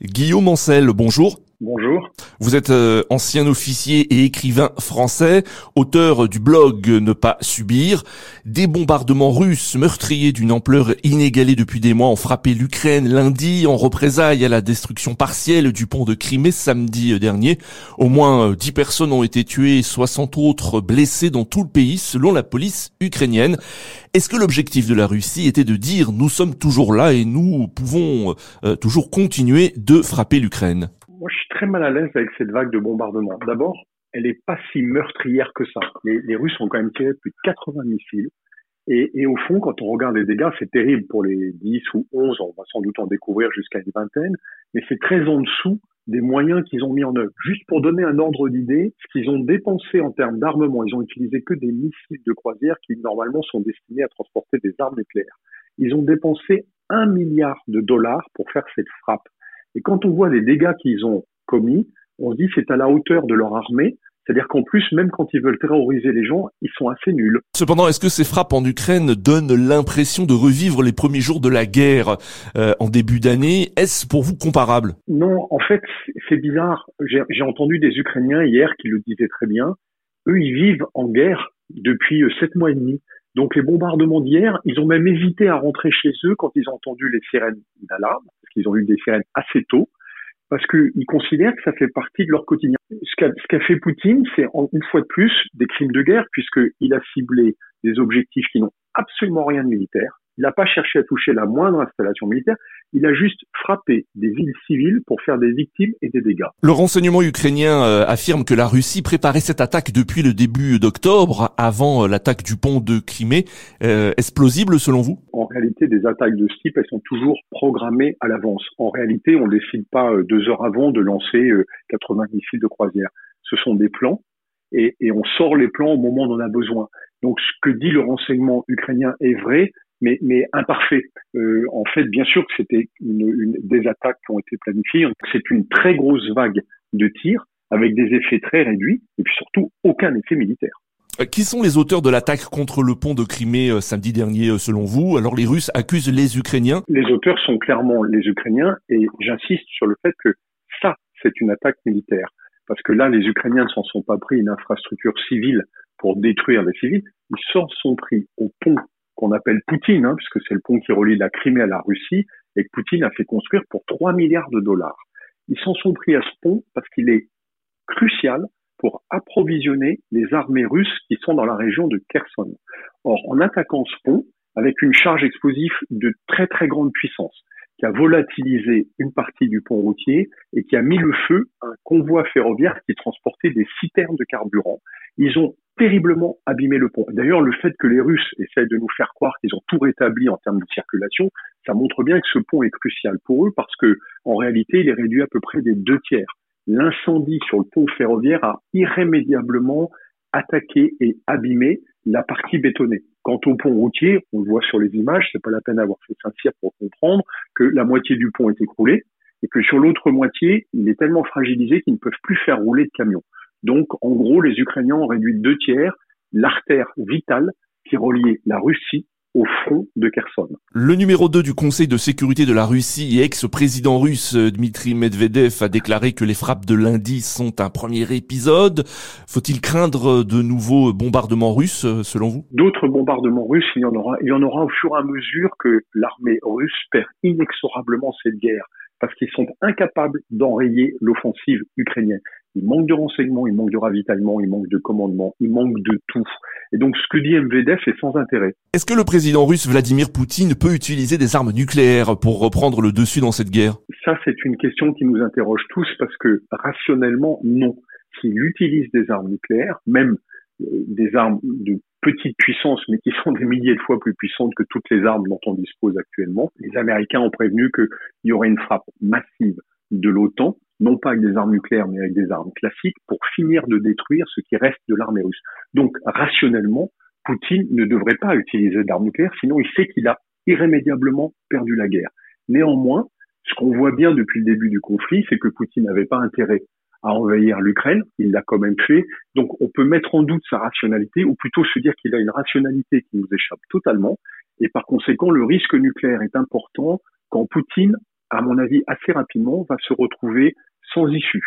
Guillaume Ancel, bonjour. Bonjour. Vous êtes euh, ancien officier et écrivain français, auteur du blog Ne pas subir. Des bombardements russes meurtriers d'une ampleur inégalée depuis des mois ont frappé l'Ukraine lundi en représailles à la destruction partielle du pont de Crimée samedi dernier. Au moins 10 personnes ont été tuées et 60 autres blessées dans tout le pays selon la police ukrainienne. Est-ce que l'objectif de la Russie était de dire nous sommes toujours là et nous pouvons euh, toujours continuer de frapper l'Ukraine très mal à l'aise avec cette vague de bombardement. D'abord, elle n'est pas si meurtrière que ça. Les, Russes ont quand même tiré plus de 80 missiles. Et, et, au fond, quand on regarde les dégâts, c'est terrible pour les 10 ou 11, on va sans doute en découvrir jusqu'à une vingtaine, mais c'est très en dessous des moyens qu'ils ont mis en œuvre. Juste pour donner un ordre d'idée, ce qu'ils ont dépensé en termes d'armement, ils ont utilisé que des missiles de croisière qui normalement sont destinés à transporter des armes nucléaires. Ils ont dépensé un milliard de dollars pour faire cette frappe. Et quand on voit les dégâts qu'ils ont commis, on se dit c'est à la hauteur de leur armée. C'est-à-dire qu'en plus, même quand ils veulent terroriser les gens, ils sont assez nuls. Cependant, est-ce que ces frappes en Ukraine donnent l'impression de revivre les premiers jours de la guerre euh, en début d'année? Est-ce pour vous comparable? Non, en fait, c'est bizarre. J'ai entendu des Ukrainiens hier qui le disaient très bien. Eux, ils vivent en guerre depuis euh, sept mois et demi. Donc les bombardements d'hier, ils ont même hésité à rentrer chez eux quand ils ont entendu les sirènes d'alarme, parce qu'ils ont eu des sirènes assez tôt, parce qu'ils considèrent que ça fait partie de leur quotidien. Ce qu'a fait Poutine, c'est une fois de plus des crimes de guerre, puisqu'il a ciblé des objectifs qui n'ont absolument rien de militaire, il n'a pas cherché à toucher la moindre installation militaire. Il a juste frappé des villes civiles pour faire des victimes et des dégâts. Le renseignement ukrainien euh, affirme que la Russie préparait cette attaque depuis le début d'octobre, avant euh, l'attaque du pont de Crimée. Euh, est-ce plausible selon vous? En réalité, des attaques de ce type, elles sont toujours programmées à l'avance. En réalité, on ne décide pas deux heures avant de lancer 80 missiles de croisière. Ce sont des plans et, et on sort les plans au moment où on en a besoin. Donc ce que dit le renseignement ukrainien est vrai, mais, mais imparfait. Euh, en fait, bien sûr que c'était une, une, des attaques qui ont été planifiées. C'est une très grosse vague de tirs avec des effets très réduits et puis surtout aucun effet militaire. Euh, qui sont les auteurs de l'attaque contre le pont de Crimée euh, samedi dernier selon vous? Alors les Russes accusent les Ukrainiens Les auteurs sont clairement les Ukrainiens et j'insiste sur le fait que ça, c'est une attaque militaire. Parce que là, les Ukrainiens ne s'en sont pas pris une infrastructure civile pour détruire les civils, ils s'en sont pris au pont qu'on appelle Poutine, hein, puisque c'est le pont qui relie la Crimée à la Russie, et que Poutine a fait construire pour 3 milliards de dollars. Ils s'en sont pris à ce pont parce qu'il est crucial pour approvisionner les armées russes qui sont dans la région de Kherson. Or, en attaquant ce pont, avec une charge explosive de très très grande puissance, qui a volatilisé une partie du pont routier et qui a mis le feu à un convoi ferroviaire qui transportait des citernes de carburant. Ils ont terriblement abîmé le pont. D'ailleurs, le fait que les Russes essayent de nous faire croire qu'ils ont tout rétabli en termes de circulation, ça montre bien que ce pont est crucial pour eux parce que, en réalité, il est réduit à peu près des deux tiers. L'incendie sur le pont ferroviaire a irrémédiablement attaqué et abîmé la partie bétonnée. Quant au pont routier, on le voit sur les images, c'est pas la peine d'avoir fait Saint-Cyr pour comprendre que la moitié du pont est écroulée et que sur l'autre moitié, il est tellement fragilisé qu'ils ne peuvent plus faire rouler de camions. Donc, en gros, les Ukrainiens ont réduit de deux tiers l'artère vitale qui reliait la Russie au front de Kherson. Le numéro 2 du Conseil de sécurité de la Russie et ex-président russe euh, Dmitri Medvedev a déclaré que les frappes de lundi sont un premier épisode. Faut-il craindre de nouveaux bombardements russes, euh, selon vous? D'autres bombardements russes, il y en aura. Il y en aura au fur et à mesure que l'armée russe perd inexorablement cette guerre parce qu'ils sont incapables d'enrayer l'offensive ukrainienne. Il manque de renseignements, il manque de ravitaillement, il manque de commandement, il manque de tout. Et donc ce que dit MVDF est sans intérêt. Est-ce que le président russe Vladimir Poutine peut utiliser des armes nucléaires pour reprendre le dessus dans cette guerre? Ça, c'est une question qui nous interroge tous parce que rationnellement, non. S'il utilise des armes nucléaires, même euh, des armes de petite puissance, mais qui sont des milliers de fois plus puissantes que toutes les armes dont on dispose actuellement, les Américains ont prévenu qu'il y aurait une frappe massive de l'OTAN non pas avec des armes nucléaires, mais avec des armes classiques, pour finir de détruire ce qui reste de l'armée russe. Donc, rationnellement, Poutine ne devrait pas utiliser d'armes nucléaires, sinon il sait qu'il a irrémédiablement perdu la guerre. Néanmoins, ce qu'on voit bien depuis le début du conflit, c'est que Poutine n'avait pas intérêt à envahir l'Ukraine, il l'a quand même fait. Donc on peut mettre en doute sa rationalité, ou plutôt se dire qu'il a une rationalité qui nous échappe totalement, et par conséquent le risque nucléaire est important quand Poutine à mon avis, assez rapidement, va se retrouver sans issue.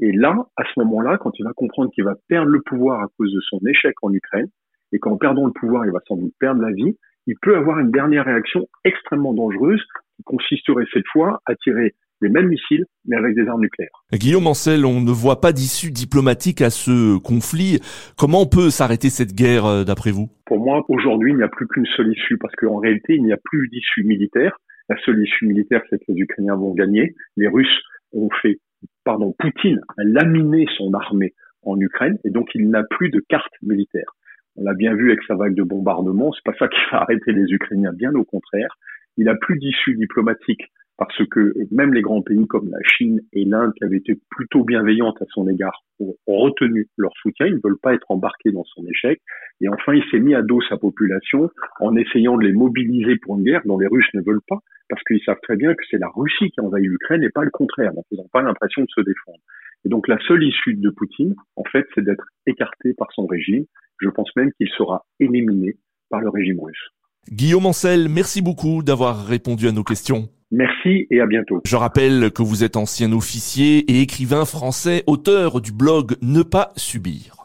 Et là, à ce moment-là, quand il va comprendre qu'il va perdre le pouvoir à cause de son échec en Ukraine, et qu'en perdant le pouvoir, il va sans doute perdre la vie, il peut avoir une dernière réaction extrêmement dangereuse qui consisterait cette fois à tirer les mêmes missiles, mais avec des armes nucléaires. Guillaume Ancel, on ne voit pas d'issue diplomatique à ce conflit. Comment on peut s'arrêter cette guerre, euh, d'après vous? Pour moi, aujourd'hui, il n'y a plus qu'une seule issue, parce qu'en réalité, il n'y a plus d'issue militaire. La seule issue militaire, c'est que les Ukrainiens vont gagner. Les Russes ont fait, pardon, Poutine a laminé son armée en Ukraine, et donc il n'a plus de carte militaire. On l'a bien vu avec sa vague de bombardement, c'est pas ça qui va arrêter les Ukrainiens, bien au contraire. Il n'a plus d'issue diplomatique parce que même les grands pays comme la Chine et l'Inde, qui avaient été plutôt bienveillantes à son égard, ont, retenu leur soutien. Ils ne veulent pas être embarqués dans son échec. Et enfin, il s'est mis à dos sa population en essayant de les mobiliser pour une guerre dont les Russes ne veulent pas, parce qu'ils savent très bien que c'est la Russie qui envahit l'Ukraine et pas le contraire. Donc, ils n'ont pas l'impression de se défendre. Et donc, la seule issue de Poutine, en fait, c'est d'être écarté par son régime. Je pense même qu'il sera éliminé par le régime russe. Guillaume Ancel, merci beaucoup d'avoir répondu à nos questions. Merci et à bientôt. Je rappelle que vous êtes ancien officier et écrivain français, auteur du blog Ne pas subir.